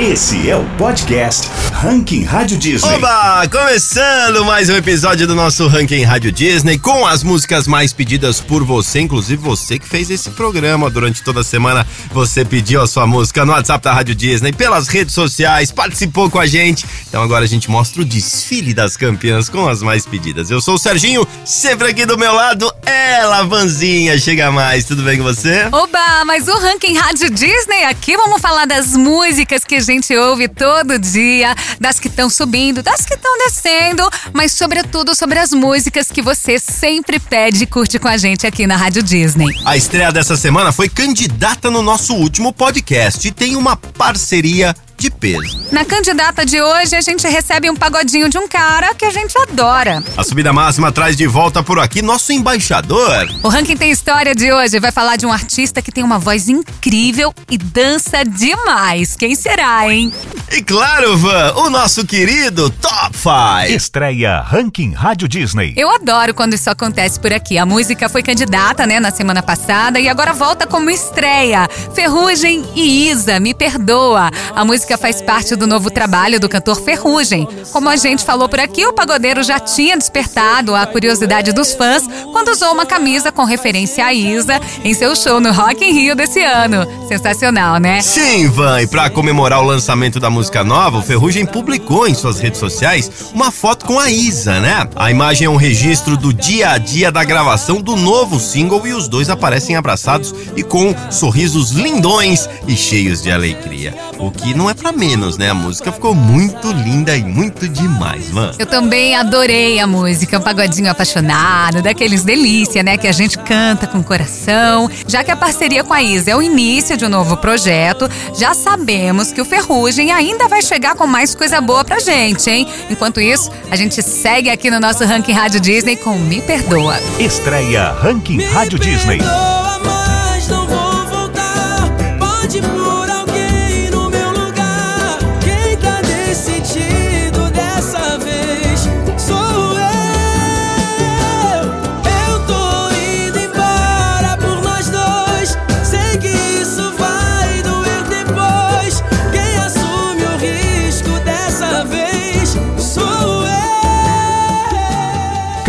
Esse é o podcast Ranking Rádio Disney. Oba! Começando mais um episódio do nosso Ranking Rádio Disney com as músicas mais pedidas por você, inclusive você que fez esse programa durante toda a semana. Você pediu a sua música no WhatsApp da Rádio Disney, pelas redes sociais, participou com a gente. Então agora a gente mostra o desfile das campeãs com as mais pedidas. Eu sou o Serginho, sempre aqui do meu lado, ela, Vanzinha. Chega mais, tudo bem com você? Oba, mas o Ranking Rádio Disney aqui vamos falar das músicas que a gente ouve todo dia, das que estão subindo, das que estão descendo, mas sobretudo sobre as músicas que você sempre pede e curte com a gente aqui na Rádio Disney. A estreia dessa semana foi candidata no nosso último podcast e tem uma parceria de peso. Na candidata de hoje, a gente recebe um pagodinho de um cara que a gente adora. A subida máxima traz de volta por aqui nosso embaixador. O Ranking Tem História de hoje vai falar de um artista que tem uma voz incrível e dança demais. Quem será, hein? E claro, Van, o nosso querido Top 5. Estreia Ranking Rádio Disney. Eu adoro quando isso acontece por aqui. A música foi candidata, né, na semana passada e agora volta como estreia. Ferrugem e Isa, me perdoa. A música faz parte do novo trabalho do cantor Ferrugem. Como a gente falou por aqui, o pagodeiro já tinha despertado a curiosidade dos fãs quando usou uma camisa com referência a Isa em seu show no Rock in Rio desse ano. Sensacional, né? Sim, Van, e pra comemorar o lançamento da música nova, o Ferrugem publicou em suas redes sociais uma foto com a Isa, né? A imagem é um registro do dia a dia da gravação do novo single e os dois aparecem abraçados e com sorrisos lindões e cheios de alegria. O que não é pra menos, né? A música ficou muito linda e muito demais, Van. Eu também adorei a música, um pagodinho apaixonado, daqueles delícia, né? Que a gente canta com coração. Já que a parceria com a Isa é o início de um novo projeto, já sabemos que o Ferrugem ainda vai chegar com mais coisa boa pra gente, hein? Enquanto isso, a gente segue aqui no nosso Ranking Rádio Disney com Me Perdoa. Estreia Ranking Rádio Disney. Perdoa, mas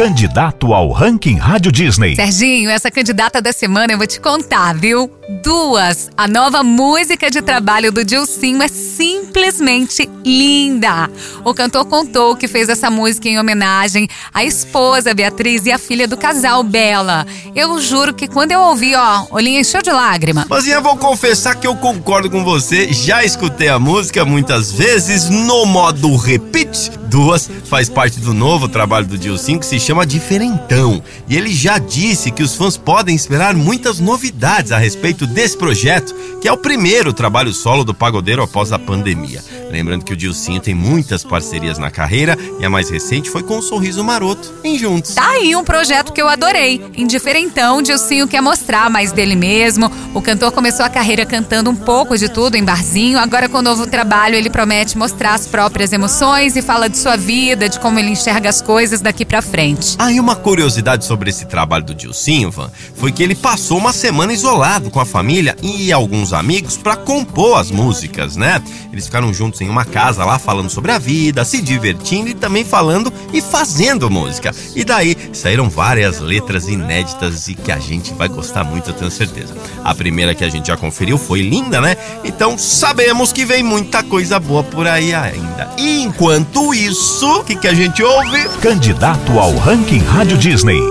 Candidato ao Ranking Rádio Disney. Serginho, essa candidata da semana eu vou te contar, viu? Duas. A nova música de trabalho do Dilcinho é simplesmente linda. O cantor contou que fez essa música em homenagem à esposa Beatriz e à filha do casal Bela. Eu juro que quando eu ouvi, ó, olhinho encheu de lágrima. Mazinha, vou confessar que eu concordo com você. Já escutei a música muitas vezes no modo repeat. Duas faz parte do novo trabalho do Dilcinho que se chama Diferentão. E ele já disse que os fãs podem esperar muitas novidades a respeito desse projeto, que é o primeiro trabalho solo do pagodeiro após a pandemia. Lembrando que o Dilcinho tem muitas parcerias na carreira e a mais recente foi com o Sorriso Maroto, em Juntos. Tá aí um projeto que eu adorei. Indiferentão, Dilcinho quer mostrar mais dele mesmo. O cantor começou a carreira cantando um pouco de tudo em barzinho. Agora, com o novo trabalho, ele promete mostrar as próprias emoções e fala de sua vida, de como ele enxerga as coisas daqui pra frente. Aí uma curiosidade sobre esse trabalho do Dilcinho, Van, foi que ele passou uma semana isolado com a família e alguns amigos pra compor as músicas, né? Eles ficaram juntos em uma casa lá falando sobre a vida, se divertindo e também falando e fazendo música. E daí saíram várias letras inéditas e que a gente vai gostar muito, eu tenho certeza. A primeira que a gente já conferiu foi linda, né? Então sabemos que vem muita coisa boa por aí ainda. E enquanto isso, o que, que a gente ouve? Candidato ao Ranking Rádio Disney.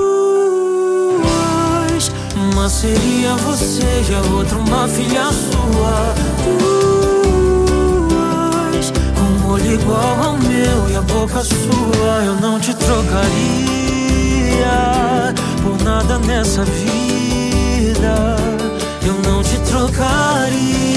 Uma seria você e a outra uma filha sua. Duas, Um olho igual ao meu e a boca sua. Eu não te trocaria por nada nessa vida. Eu não te trocaria.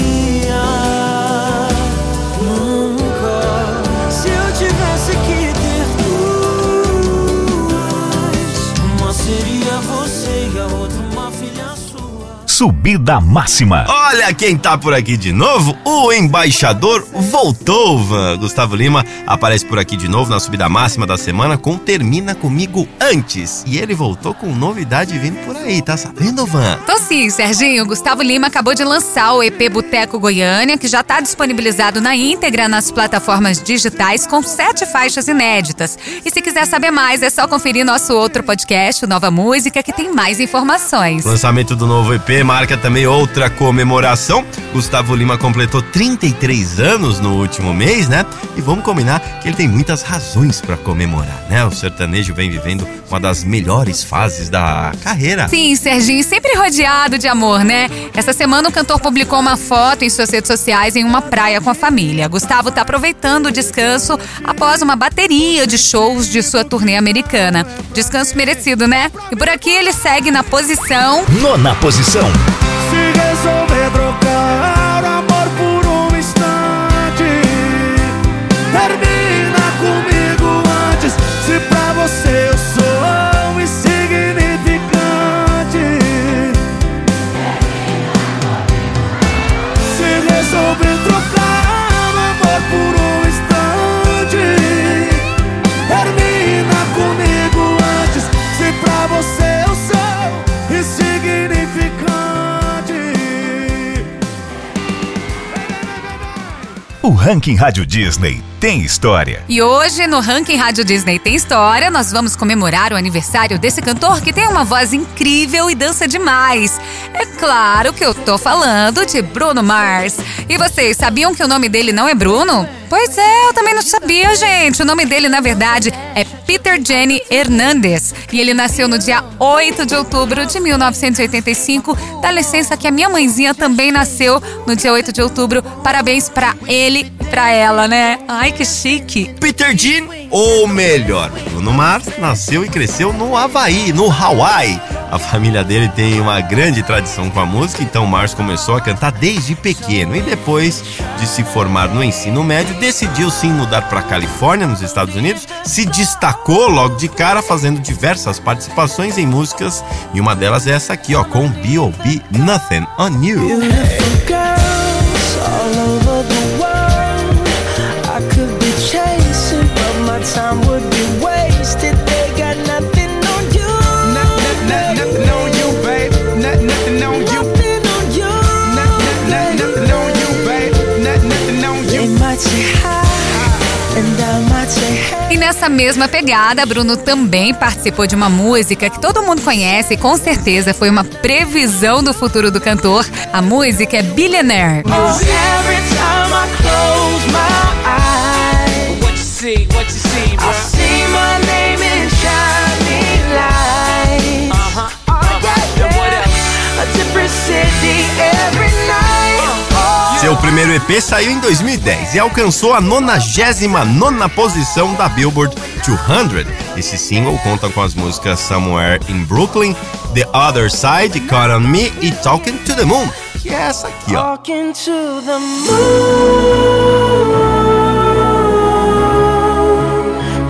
Subida Máxima. Olha quem tá por aqui de novo, o embaixador voltou, Van. Gustavo Lima aparece por aqui de novo na subida máxima da semana com Termina Comigo Antes. E ele voltou com novidade vindo por aí, tá sabendo, Van? Tô sim, Serginho. Gustavo Lima acabou de lançar o EP Boteco Goiânia, que já tá disponibilizado na íntegra nas plataformas digitais com sete faixas inéditas. E se quiser saber mais, é só conferir nosso outro podcast, Nova Música, que tem mais informações. O lançamento do novo EP marca também outra comemoração. Gustavo Lima completou 33 anos no último mês, né? E vamos combinar que ele tem muitas razões para comemorar, né? O sertanejo vem vivendo uma das melhores fases da carreira. Sim, Serginho, sempre rodeado de amor, né? Essa semana o cantor publicou uma foto em suas redes sociais em uma praia com a família. Gustavo tá aproveitando o descanso após uma bateria de shows de sua turnê americana. Descanso merecido, né? E por aqui ele segue na posição Nona posição. O Ranking Rádio Disney tem história. E hoje, no Ranking Rádio Disney Tem História, nós vamos comemorar o aniversário desse cantor que tem uma voz incrível e dança demais. É claro que eu tô falando de Bruno Mars. E vocês sabiam que o nome dele não é Bruno? Pois é, eu também não sabia, gente. O nome dele, na verdade, é Peter Jenny Hernandez. E ele nasceu no dia 8 de outubro de 1985. Dá licença que a minha mãezinha também nasceu no dia 8 de outubro. Parabéns pra ele e pra ela, né? Ai, que chique. Peter Jean, ou melhor, Bruno Mars, nasceu e cresceu no Havaí, no Hawaii. A família dele tem uma grande tradição com a música, então Mars começou a cantar desde pequeno e depois de se formar no ensino médio, decidiu sim mudar para Califórnia, nos Estados Unidos, se destacou logo de cara fazendo diversas participações em músicas e uma delas é essa aqui, ó, com B.O.B. Nothing on You. Beautiful girls E nessa mesma pegada, Bruno também participou de uma música que todo mundo conhece e com certeza foi uma previsão do futuro do cantor. A música é Billionaire. Oh, primeiro EP saiu em 2010 e alcançou a 99 posição da Billboard 200. Esse single conta com as músicas Somewhere in Brooklyn, The Other Side, Caught on Me e Talking to the Moon, que é essa aqui, ó.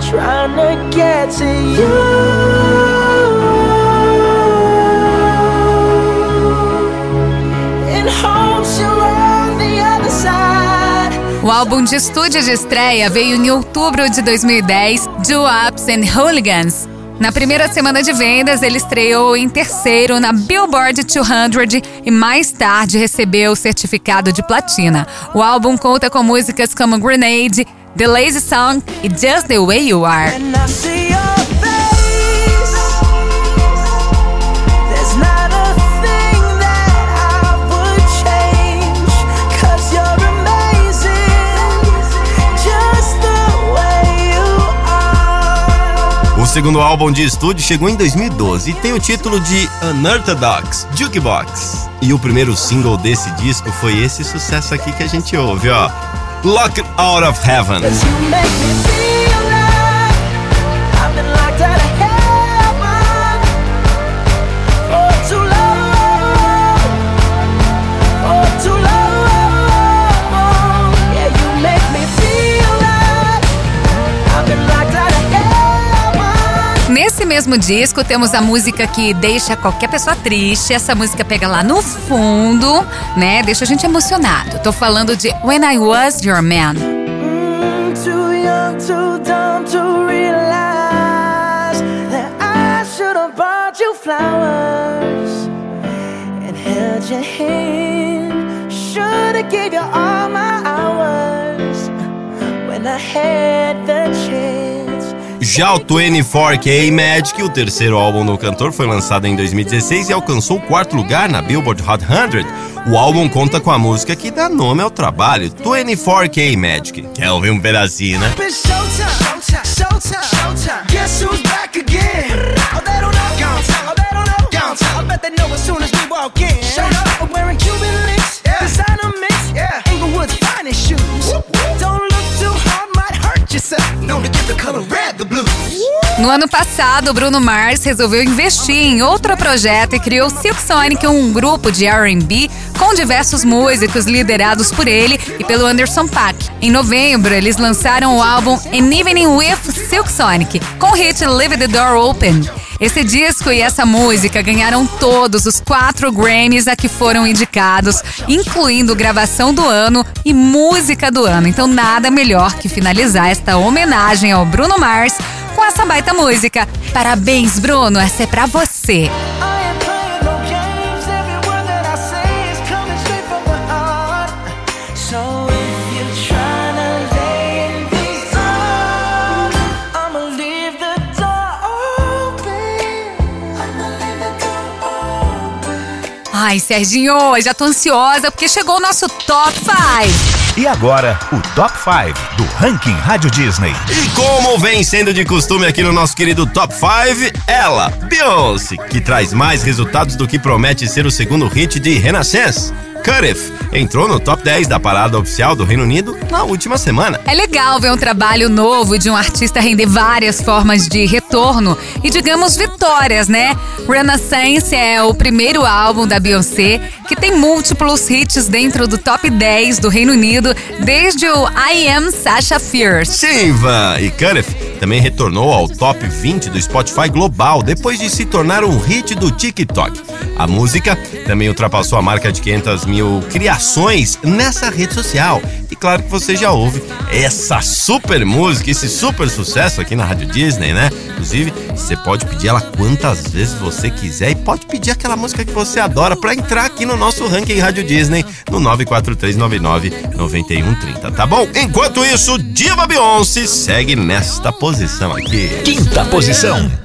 Trying to get to you. Álbum de estúdio de estreia veio em outubro de 2010, Do Ups and Hooligans. Na primeira semana de vendas, ele estreou em terceiro na Billboard 200 e mais tarde recebeu o certificado de platina. O álbum conta com músicas como Grenade, The Lazy Song e Just the Way You Are. Segundo álbum de estúdio chegou em 2012 e tem o título de Unorthodox Jukebox. E o primeiro single desse disco foi esse sucesso aqui que a gente ouve, ó. Locked Out of Heaven. Mesmo disco, temos a música que deixa qualquer pessoa triste. Essa música pega lá no fundo, né? Deixa a gente emocionado. Tô falando de When I Was Your Man. Mm, flowers and held your hand. Gave you all my hours when I had the. Já o 24K Magic, o terceiro álbum do cantor, foi lançado em 2016 e alcançou o quarto lugar na Billboard Hot 100. O álbum conta com a música que dá nome ao trabalho, 24K Magic. Quer ouvir um pedacinho, né? Known to give the color red. No ano passado, o Bruno Mars resolveu investir em outro projeto e criou Silk Sonic, um grupo de R&B com diversos músicos liderados por ele e pelo Anderson Paak. Em novembro, eles lançaram o álbum An Evening with Silk Sonic, com o hit Leave the Door Open. Esse disco e essa música ganharam todos os quatro Grammys a que foram indicados, incluindo gravação do ano e música do ano. Então, nada melhor que finalizar esta homenagem ao Bruno Mars com essa baita música. Parabéns, Bruno, essa é pra você. Ai, Serginho, já tô ansiosa porque chegou o nosso Top 5. E agora, o Top 5 do Ranking Rádio Disney. E como vem sendo de costume aqui no nosso querido Top 5, ela, Beyoncé, que traz mais resultados do que promete ser o segundo hit de Renaissance. Cut It entrou no top 10 da parada oficial do Reino Unido na última semana. É legal ver um trabalho novo de um artista render várias formas de retorno e, digamos, vitórias, né? Renaissance é o primeiro álbum da Beyoncé que tem múltiplos hits dentro do top 10 do Reino Unido desde o I Am Sasha Fierce. Sim, Van e Cut It também retornou ao top 20 do Spotify global depois de se tornar um hit do TikTok. A música também ultrapassou a marca de 500 mil criações nessa rede social. E claro que você já ouve essa super música, esse super sucesso aqui na Rádio Disney, né? Inclusive, você pode pedir ela quantas vezes você quiser e pode pedir aquela música que você adora para entrar aqui no nosso ranking Rádio Disney no 943999130, tá bom? Enquanto isso, Diva Beyoncé segue nesta posição aqui. Quinta posição.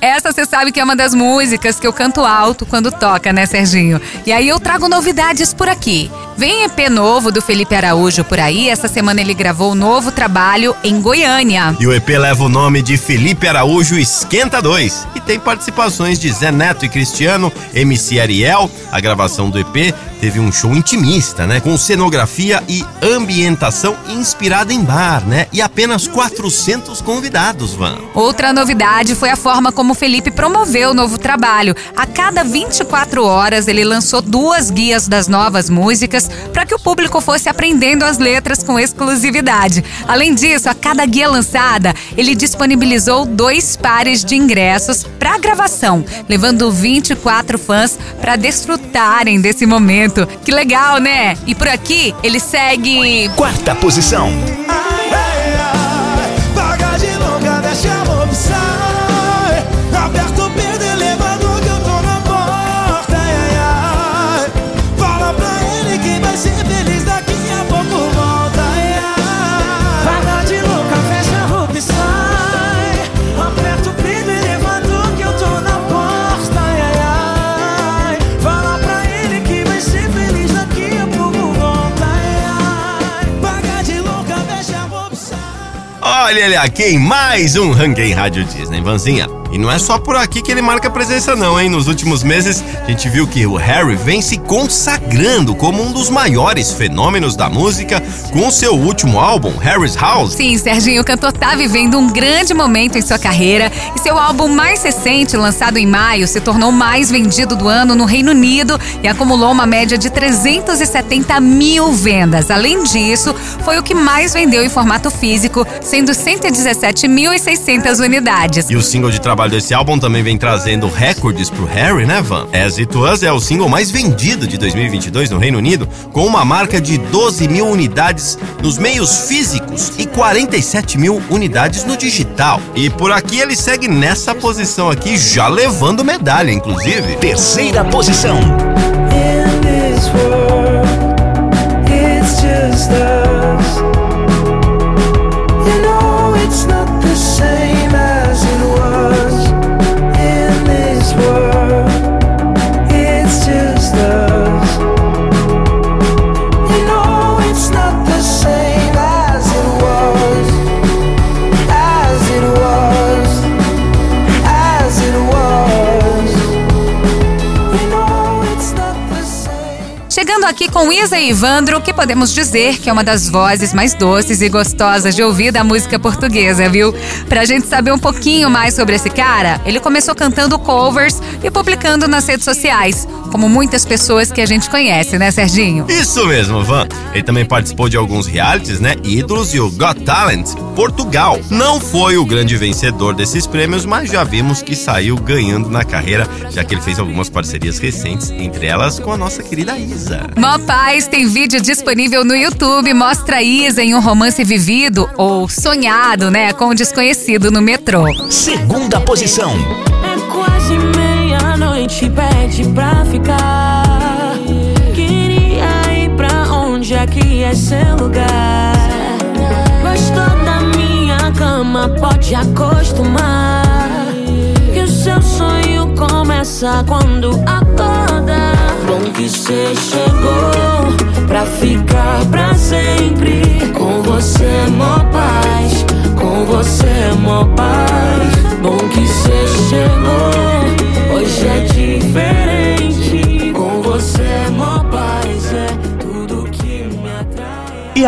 Essa você sabe que é uma das músicas que eu canto alto quando toca, né, Serginho? E aí eu trago novidades por aqui. Vem EP novo do Felipe Araújo por aí. Essa semana ele gravou um novo trabalho em Goiânia. E o EP leva o nome de Felipe Araújo Esquenta 2 e tem participações de Zé Neto e Cristiano, MC Ariel. A gravação do EP teve um show intimista, né? Com cenografia e ambientação inspirada em bar, né? E apenas 400 convidados, Van. Outra novidade foi a forma como o Felipe promoveu o novo trabalho. A cada 24 horas ele lançou duas guias das novas músicas para que o público fosse aprendendo as letras com exclusividade. Além disso, a cada guia lançada, ele disponibilizou dois pares de ingressos para a gravação, levando 24 fãs para desfrutarem desse momento. Que legal, né? E por aqui ele segue Quarta posição. Ai, ai, ai, Olha ele aqui em mais um Ranking Rádio Disney, Vanzinha. E não é só por aqui que ele marca presença não, hein? Nos últimos meses, a gente viu que o Harry vem se consagrando como um dos maiores fenômenos da música com seu último álbum, Harry's House. Sim, Serginho, o cantor tá vivendo um grande momento em sua carreira e seu álbum mais recente, lançado em maio, se tornou o mais vendido do ano no Reino Unido e acumulou uma média de 370 mil vendas. Além disso, foi o que mais vendeu em formato físico, sendo 117.600 unidades. E o single de trabalho desse álbum também vem trazendo recordes pro Harry, né, Van? As It Was é o single mais vendido de 2022 no Reino Unido, com uma marca de 12 mil unidades nos meios físicos e 47 mil unidades no digital. E por aqui ele segue nessa posição aqui, já levando medalha, inclusive. Terceira posição. In this world, it's just us. Com Isa e Ivandro, que podemos dizer que é uma das vozes mais doces e gostosas de ouvir da música portuguesa, viu? Pra gente saber um pouquinho mais sobre esse cara, ele começou cantando covers e publicando nas redes sociais, como muitas pessoas que a gente conhece, né, Serginho? Isso mesmo, Van. Ele também participou de alguns realities, né? Ídolos e o Got Talent Portugal. Não foi o grande vencedor desses prêmios, mas já vimos que saiu ganhando na carreira, já que ele fez algumas parcerias recentes, entre elas com a nossa querida Isa. Mó Paz tem vídeo disponível no YouTube, mostra a Isa em um romance vivido ou sonhado, né, com o desconhecido no metrô. Segunda posição. É meia-noite, pede pra ficar. Queria ir pra onde aqui é seu lugar. Gostou da minha cama, pode acostumar. Que o seu sonho começa quando acorda. Bom que cê chegou pra ficar pra sempre. Com você, mó paz. Com você, mó paz.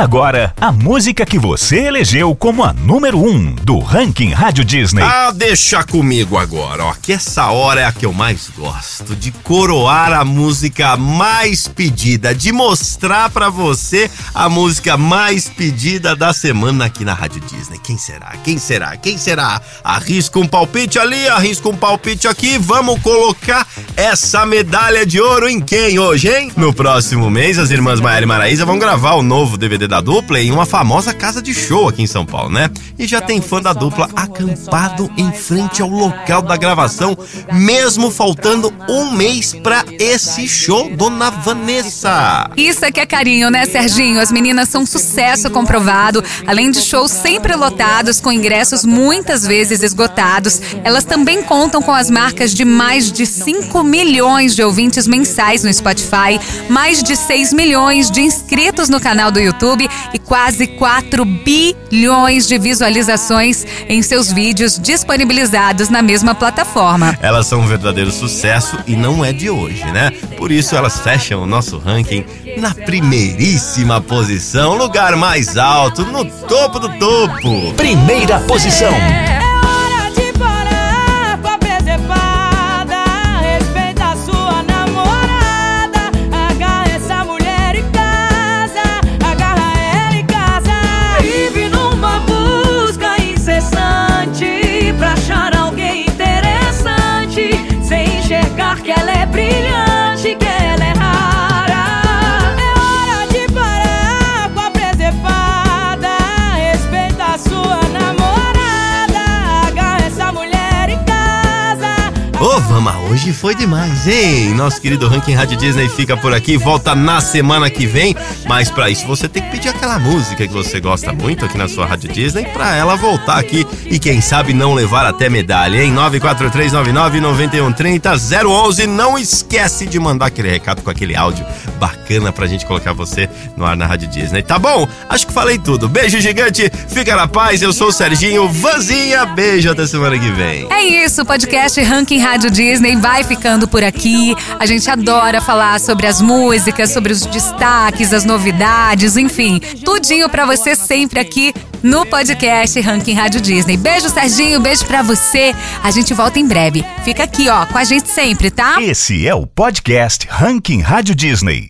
Agora, a música que você elegeu como a número 1 um do ranking Rádio Disney. Ah, deixa comigo agora, ó, que essa hora é a que eu mais gosto, de coroar a música mais pedida, de mostrar pra você a música mais pedida da semana aqui na Rádio Disney. Quem será? Quem será? Quem será? Arrisca um palpite ali, arrisca um palpite aqui, vamos colocar essa medalha de ouro em quem hoje, hein? No próximo mês, as irmãs Maera e Maraísa vão gravar o novo DVD da dupla em uma famosa casa de show aqui em São Paulo, né? E já tem fã da dupla acampado em frente ao local da gravação, mesmo faltando um mês pra esse show, Dona Vanessa. Isso é que é carinho, né, Serginho? As meninas são um sucesso comprovado. Além de shows sempre lotados, com ingressos muitas vezes esgotados, elas também contam com as marcas de mais de 5 milhões de ouvintes mensais no Spotify, mais de 6 milhões de inscritos no canal do YouTube e quase 4 bilhões de visualizações em seus vídeos disponibilizados na mesma plataforma. Elas são um verdadeiro sucesso e não é de hoje, né? Por isso elas fecham o nosso ranking na primeiríssima posição, lugar mais alto, no topo do topo. Primeira posição. Mas hoje foi demais, hein? Nosso querido Ranking Rádio Disney fica por aqui, volta na semana que vem. Mas pra isso você tem que pedir aquela música que você gosta muito aqui na sua Rádio Disney pra ela voltar aqui e quem sabe não levar até medalha, hein? 943999130 011. Não esquece de mandar aquele recado com aquele áudio bacana pra gente colocar você no ar na Rádio Disney. Tá bom? Acho que falei tudo. Beijo gigante, fica na paz. Eu sou o Serginho Vanzinha. Beijo até semana que vem. É isso, podcast Ranking Rádio Disney vai ficando por aqui. A gente adora falar sobre as músicas, sobre os destaques, as novidades, enfim, tudinho pra você sempre aqui no podcast Ranking Rádio Disney. Beijo, Serginho, beijo pra você. A gente volta em breve. Fica aqui, ó, com a gente sempre, tá? Esse é o podcast Ranking Rádio Disney.